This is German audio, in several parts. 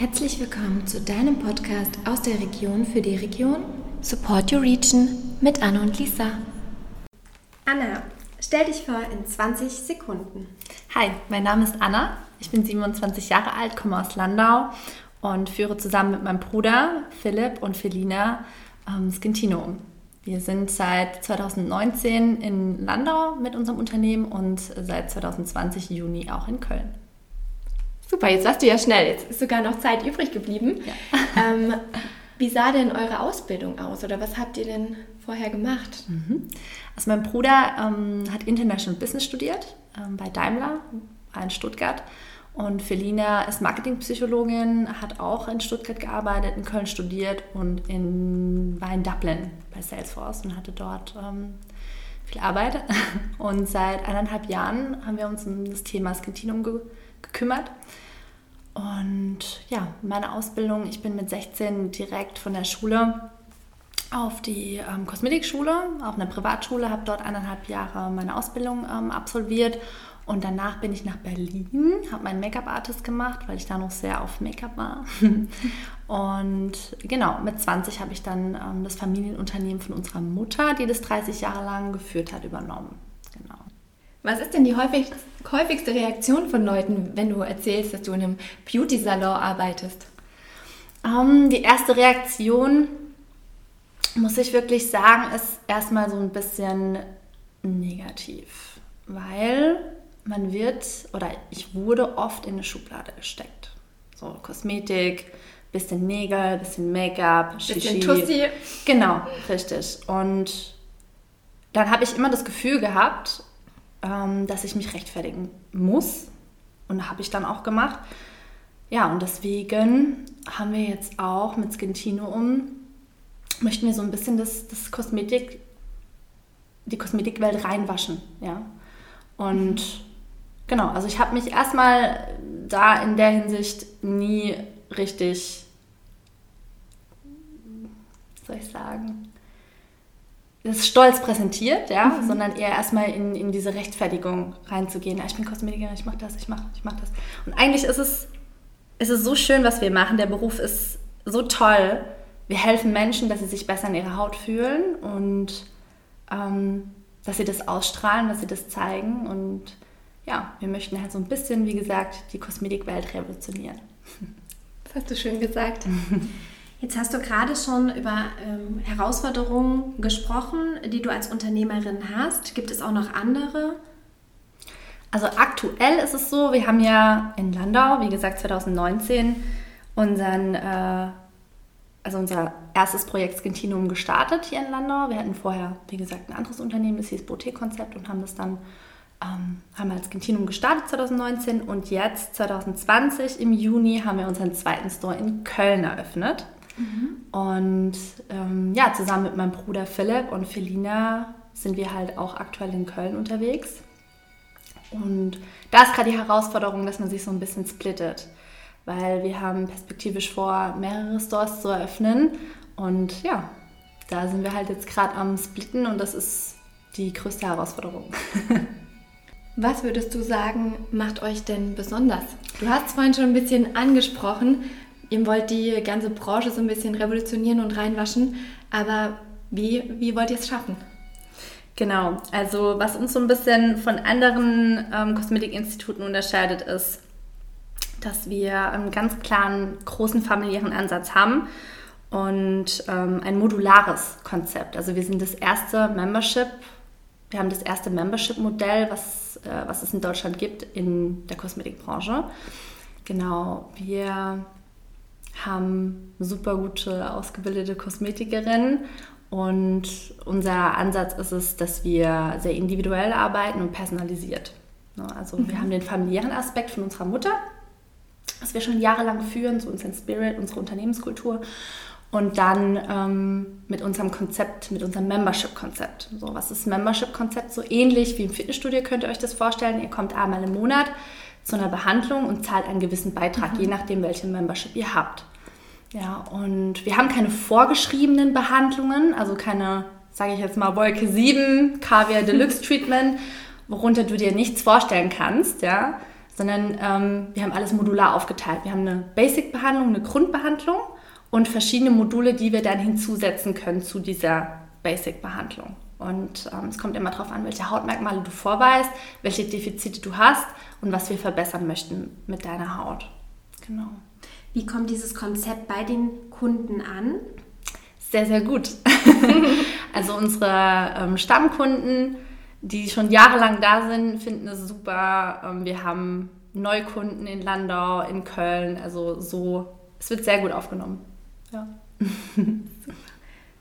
Herzlich willkommen zu deinem Podcast aus der Region für die Region Support Your Region mit Anna und Lisa. Anna, stell dich vor in 20 Sekunden. Hi, mein Name ist Anna. Ich bin 27 Jahre alt, komme aus Landau und führe zusammen mit meinem Bruder Philipp und Felina ähm, Skintino. Wir sind seit 2019 in Landau mit unserem Unternehmen und seit 2020 Juni auch in Köln. Super, jetzt warst du ja schnell. Jetzt ist sogar noch Zeit übrig geblieben. Ja. Ähm, wie sah denn eure Ausbildung aus oder was habt ihr denn vorher gemacht? Mhm. Also mein Bruder ähm, hat International Business studiert ähm, bei Daimler in Stuttgart und Felina ist Marketingpsychologin, hat auch in Stuttgart gearbeitet, in Köln studiert und in, war in Dublin bei Salesforce und hatte dort ähm, viel Arbeit. Und seit eineinhalb Jahren haben wir uns um das Thema Skintinum ge gekümmert. Und ja, meine Ausbildung, ich bin mit 16 direkt von der Schule auf die ähm, Kosmetikschule, auf eine Privatschule, habe dort eineinhalb Jahre meine Ausbildung ähm, absolviert und danach bin ich nach Berlin, habe meinen Make-up-Artist gemacht, weil ich da noch sehr auf Make-up war. und genau, mit 20 habe ich dann ähm, das Familienunternehmen von unserer Mutter, die das 30 Jahre lang geführt hat, übernommen. Genau. Was ist denn die häufig, häufigste Reaktion von Leuten, wenn du erzählst, dass du in einem Beauty-Salon arbeitest? Ähm, die erste Reaktion, muss ich wirklich sagen, ist erstmal so ein bisschen negativ, weil man wird oder ich wurde oft in eine Schublade gesteckt. So Kosmetik, bisschen Nägel, bisschen Make-up, bisschen Tussi. Genau, richtig. Und dann habe ich immer das Gefühl gehabt, ähm, dass ich mich rechtfertigen muss. Und habe ich dann auch gemacht. Ja, und deswegen haben wir jetzt auch mit Skintino um, möchten wir so ein bisschen das, das Kosmetik, die Kosmetikwelt reinwaschen. Ja. Und genau, also ich habe mich erstmal da in der Hinsicht nie richtig, soll ich sagen, das stolz präsentiert, ja, mhm. sondern eher erstmal in, in diese Rechtfertigung reinzugehen. Ja, ich bin Kosmetikerin, ich mache das, ich mache ich mach das. Und eigentlich ist es, ist es so schön, was wir machen. Der Beruf ist so toll. Wir helfen Menschen, dass sie sich besser in ihrer Haut fühlen und ähm, dass sie das ausstrahlen, dass sie das zeigen. Und ja, wir möchten halt so ein bisschen, wie gesagt, die Kosmetikwelt revolutionieren. Das hast du schön gesagt. Jetzt hast du gerade schon über ähm, Herausforderungen gesprochen, die du als Unternehmerin hast. Gibt es auch noch andere? Also aktuell ist es so, wir haben ja in Landau, wie gesagt 2019, unseren, äh, also unser erstes Projekt Skintinum gestartet hier in Landau. Wir hatten vorher, wie gesagt, ein anderes Unternehmen, das hieß Boutique-Konzept und haben das dann ähm, haben als Skintinum gestartet 2019 und jetzt 2020 im Juni haben wir unseren zweiten Store in Köln eröffnet. Und ähm, ja, zusammen mit meinem Bruder Philipp und Felina sind wir halt auch aktuell in Köln unterwegs. Und da ist gerade die Herausforderung, dass man sich so ein bisschen splittet, weil wir haben perspektivisch vor, mehrere Stores zu eröffnen. Und ja, da sind wir halt jetzt gerade am Splitten und das ist die größte Herausforderung. Was würdest du sagen, macht euch denn besonders? Du hast es vorhin schon ein bisschen angesprochen, ihr wollt die ganze Branche so ein bisschen revolutionieren und reinwaschen, aber wie, wie wollt ihr es schaffen? Genau, also was uns so ein bisschen von anderen ähm, Kosmetikinstituten unterscheidet, ist, dass wir einen ganz klaren, großen familiären Ansatz haben und ähm, ein modulares Konzept. Also wir sind das erste Membership, wir haben das erste Membership-Modell, was, äh, was es in Deutschland gibt in der Kosmetikbranche. Genau, wir haben super gute, ausgebildete Kosmetikerinnen. Und unser Ansatz ist es, dass wir sehr individuell arbeiten und personalisiert. Ne, also mhm. wir haben den familiären Aspekt von unserer Mutter, was wir schon jahrelang führen, so unseren Spirit, unsere Unternehmenskultur. Und dann ähm, mit unserem Konzept, mit unserem Membership-Konzept. So, was ist Membership-Konzept? So ähnlich wie im Fitnessstudio könnt ihr euch das vorstellen. Ihr kommt einmal im Monat zu einer Behandlung und zahlt einen gewissen Beitrag, mhm. je nachdem, welche Membership ihr habt. Ja, und wir haben keine vorgeschriebenen Behandlungen, also keine, sage ich jetzt mal, Wolke 7, Kaviar Deluxe Treatment, worunter du dir nichts vorstellen kannst, ja, sondern ähm, wir haben alles modular aufgeteilt. Wir haben eine Basic-Behandlung, eine Grundbehandlung und verschiedene Module, die wir dann hinzusetzen können zu dieser Basic-Behandlung. Und ähm, es kommt immer darauf an, welche Hautmerkmale du vorweist, welche Defizite du hast und was wir verbessern möchten mit deiner Haut. Genau. Wie kommt dieses Konzept bei den Kunden an? Sehr, sehr gut. also unsere ähm, Stammkunden, die schon jahrelang da sind, finden es super. Ähm, wir haben Neukunden in Landau, in Köln. Also so, es wird sehr gut aufgenommen. Ja.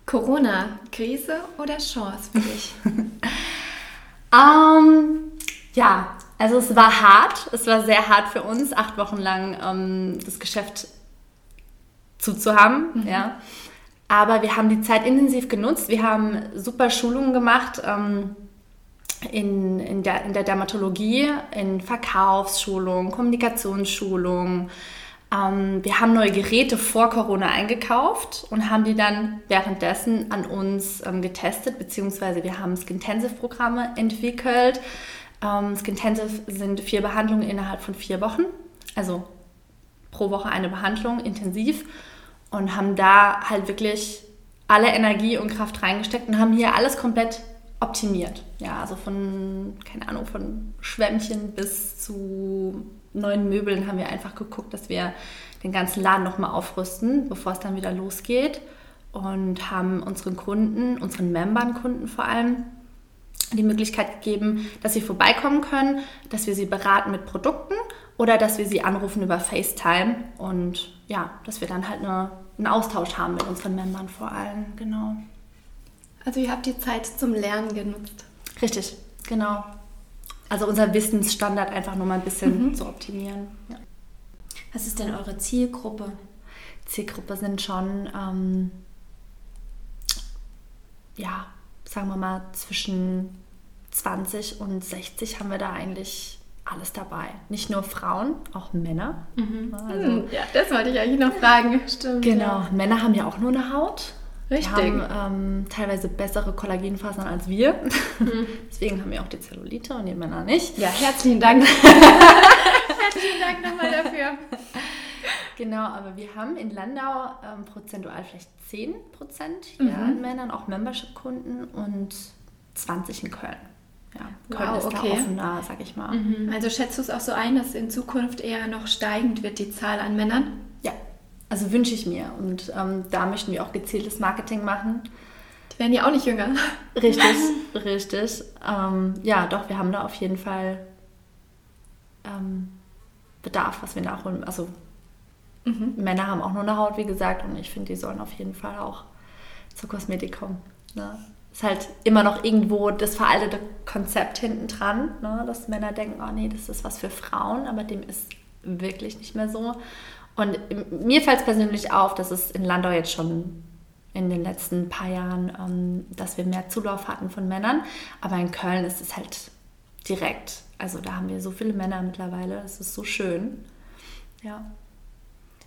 Corona, Krise oder Chance für dich? ähm, ja, also es war hart. Es war sehr hart für uns, acht Wochen lang ähm, das Geschäft zuzuhaben. Mhm. Ja. Aber wir haben die Zeit intensiv genutzt. Wir haben super Schulungen gemacht ähm, in, in, der, in der Dermatologie, in Verkaufsschulungen, Kommunikationsschulungen. Ähm, wir haben neue Geräte vor Corona eingekauft und haben die dann währenddessen an uns ähm, getestet, beziehungsweise wir haben Skintensive-Programme entwickelt. Ähm, Skintensive sind vier Behandlungen innerhalb von vier Wochen, also pro Woche eine Behandlung intensiv und haben da halt wirklich alle Energie und Kraft reingesteckt und haben hier alles komplett optimiert. Ja, also von, keine Ahnung, von Schwämmchen bis zu neuen Möbeln haben wir einfach geguckt, dass wir den ganzen Laden nochmal aufrüsten, bevor es dann wieder losgeht. Und haben unseren Kunden, unseren Membern-Kunden vor allem, die Möglichkeit gegeben, dass sie vorbeikommen können, dass wir sie beraten mit Produkten oder dass wir sie anrufen über FaceTime und ja, dass wir dann halt eine, einen Austausch haben mit unseren Membern vor allem, genau. Also ihr habt die Zeit zum Lernen genutzt. Richtig, genau. Also unser Wissensstandard einfach nur mal ein bisschen mhm. zu optimieren. Ja. Was ist denn eure Zielgruppe? Zielgruppe sind schon, ähm, ja, sagen wir mal zwischen 20 und 60 haben wir da eigentlich alles dabei. Nicht nur Frauen, auch Männer. Mhm. Also, hm, ja, das wollte ich eigentlich noch fragen. Stimmt. Genau, ja. Männer haben ja auch nur eine Haut. Richtig. Die haben ähm, teilweise bessere Kollagenfasern als wir. Mhm. Deswegen haben wir auch die Zellulite und die Männer nicht. Ja, herzlichen Dank. herzlichen Dank nochmal. Genau, aber wir haben in Landau ähm, prozentual vielleicht 10 Prozent hier mhm. an Männern, auch Membership-Kunden und 20 in Köln. Ja, Köln wow, ist okay. da offener, sag ich mal. Mhm. Also schätzt du es auch so ein, dass in Zukunft eher noch steigend wird die Zahl an Männern? Ja, also wünsche ich mir. Und ähm, da möchten wir auch gezieltes Marketing machen. Die werden ja auch nicht jünger. Richtig, richtig. Ähm, ja, doch, wir haben da auf jeden Fall ähm, Bedarf, was wir nachholen. Also mhm. Männer haben auch nur eine Haut, wie gesagt, und ich finde, die sollen auf jeden Fall auch zur Kosmetik kommen. Ne? Ist halt immer noch irgendwo das veraltete Konzept hinten dran, ne? dass Männer denken, oh nee, das ist was für Frauen, aber dem ist wirklich nicht mehr so. Und mir fällt es persönlich auf, dass es in Landau jetzt schon in den letzten paar Jahren, ähm, dass wir mehr Zulauf hatten von Männern. Aber in Köln ist es halt direkt. Also da haben wir so viele Männer mittlerweile. Das ist so schön. Ja.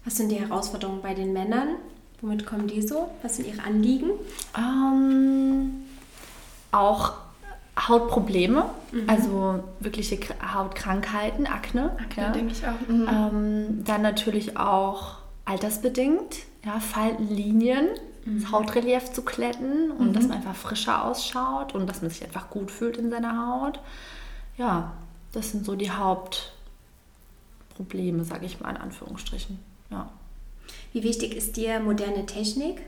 Was sind die Herausforderungen bei den Männern? Womit kommen die so? Was sind ihre Anliegen? Ähm, auch Hautprobleme, mhm. also wirkliche Hautkrankheiten, Akne. Akne, ja. denke ich auch. Mhm. Ähm, dann natürlich auch altersbedingt, ja, Faltenlinien, mhm. das Hautrelief zu kletten und dass mhm. man einfach frischer ausschaut und dass man sich einfach gut fühlt in seiner Haut. Ja, das sind so die Hauptprobleme, sage ich mal in Anführungsstrichen. Ja. Wie wichtig ist dir moderne Technik?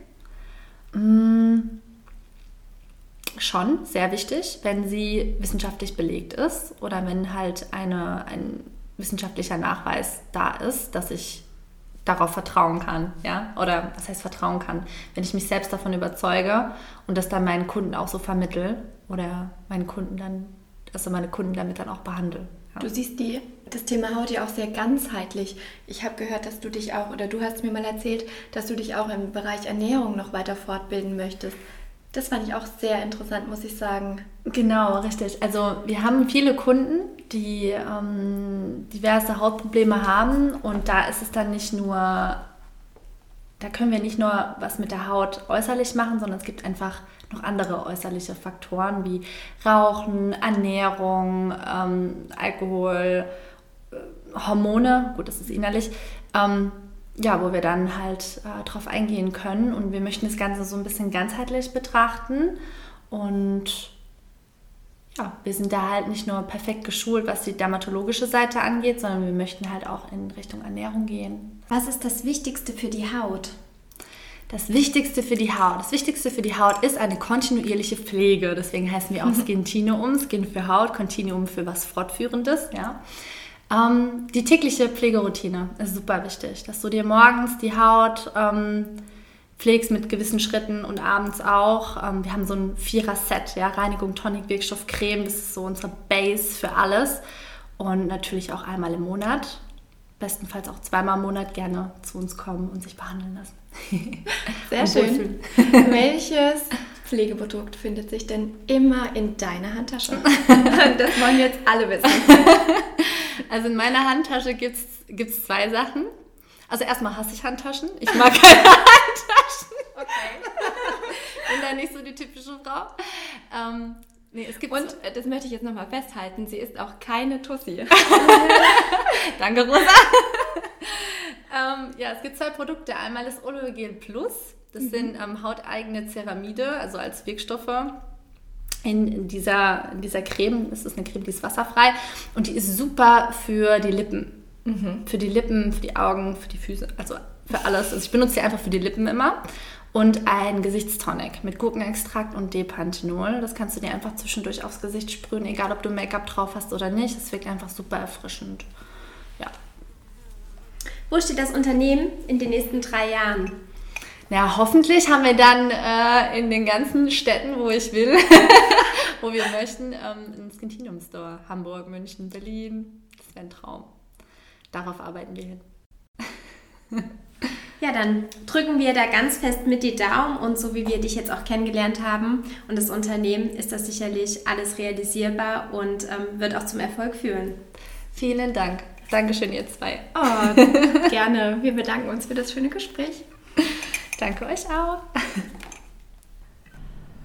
Mmh schon sehr wichtig, wenn sie wissenschaftlich belegt ist oder wenn halt eine, ein wissenschaftlicher Nachweis da ist, dass ich darauf vertrauen kann, ja, oder was heißt vertrauen kann, wenn ich mich selbst davon überzeuge und das dann meinen Kunden auch so vermittel oder meinen Kunden dann, also meine Kunden damit dann auch behandle. Ja. Du siehst die, das Thema Haut ja auch sehr ganzheitlich. Ich habe gehört, dass du dich auch, oder du hast mir mal erzählt, dass du dich auch im Bereich Ernährung noch weiter fortbilden möchtest. Das fand ich auch sehr interessant, muss ich sagen. Genau, richtig. Also wir haben viele Kunden, die ähm, diverse Hautprobleme haben und da ist es dann nicht nur, da können wir nicht nur was mit der Haut äußerlich machen, sondern es gibt einfach noch andere äußerliche Faktoren wie Rauchen, Ernährung, ähm, Alkohol, Hormone, gut, das ist innerlich, ähm, ja, wo wir dann halt äh, drauf eingehen können. Und wir möchten das Ganze so ein bisschen ganzheitlich betrachten. Und ja, wir sind da halt nicht nur perfekt geschult, was die dermatologische Seite angeht, sondern wir möchten halt auch in Richtung Ernährung gehen. Was ist das Wichtigste für die Haut? Das Wichtigste für die Haut. Das Wichtigste für die Haut ist eine kontinuierliche Pflege. Deswegen heißen wir auch Skintinium. Skin für Haut, Continuum für was Fortführendes. Ja. Ähm, die tägliche Pflegeroutine ist super wichtig, dass du dir morgens die Haut ähm, pflegst mit gewissen Schritten und abends auch. Ähm, wir haben so ein Vierer-Set, ja, Reinigung, Tonic, Wirkstoff, Creme. Das ist so unsere Base für alles. Und natürlich auch einmal im Monat. Bestenfalls auch zweimal im Monat gerne zu uns kommen und sich behandeln lassen. Sehr schön. Welches Pflegeprodukt findet sich denn immer in deiner Handtasche? das wollen jetzt alle wissen. Also in meiner Handtasche gibt es zwei Sachen. Also erstmal hasse ich Handtaschen. Ich mag keine Handtaschen. Okay. Bin da nicht so die typische Frau. Ähm, nee, es gibt Und so. das möchte ich jetzt nochmal festhalten, sie ist auch keine Tussi. Danke, Rosa. ähm, ja, es gibt zwei Produkte. Einmal das Oleogel Plus. Das mhm. sind ähm, hauteigene Ceramide, also als Wirkstoffe in dieser, in dieser Creme. Das ist eine Creme, die ist wasserfrei und die ist super für die Lippen. Mhm. Für die Lippen, für die Augen, für die Füße, also für alles. Also ich benutze sie einfach für die Lippen immer. Und ein Gesichtstonic mit Gurkenextrakt und Depanthenol. Das kannst du dir einfach zwischendurch aufs Gesicht sprühen, egal ob du Make-up drauf hast oder nicht. Es wirkt einfach super erfrischend. Ja. Wo steht das Unternehmen in den nächsten drei Jahren? Ja, hoffentlich haben wir dann äh, in den ganzen Städten, wo ich will, wo wir möchten, ähm, einen Skintinium Store. Hamburg, München, Berlin. Das wäre ein Traum. Darauf arbeiten wir hin. Ja, dann drücken wir da ganz fest mit die Daumen und so wie wir dich jetzt auch kennengelernt haben und das Unternehmen, ist das sicherlich alles realisierbar und ähm, wird auch zum Erfolg führen. Vielen Dank. Dankeschön, ihr zwei. Oh, gerne. Wir bedanken uns für das schöne Gespräch. Danke euch auch.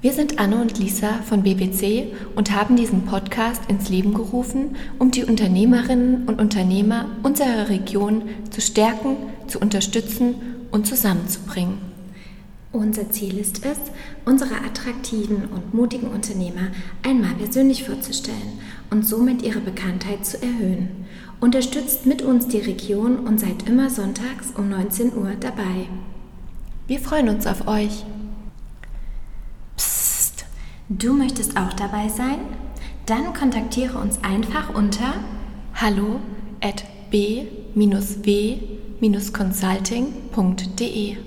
Wir sind Anne und Lisa von BBC und haben diesen Podcast ins Leben gerufen, um die Unternehmerinnen und Unternehmer unserer Region zu stärken, zu unterstützen und zusammenzubringen. Unser Ziel ist es, unsere attraktiven und mutigen Unternehmer einmal persönlich vorzustellen und somit ihre Bekanntheit zu erhöhen. Unterstützt mit uns die Region und seid immer sonntags um 19 Uhr dabei. Wir freuen uns auf euch. Du möchtest auch dabei sein? Dann kontaktiere uns einfach unter hallo at b-w-consulting.de.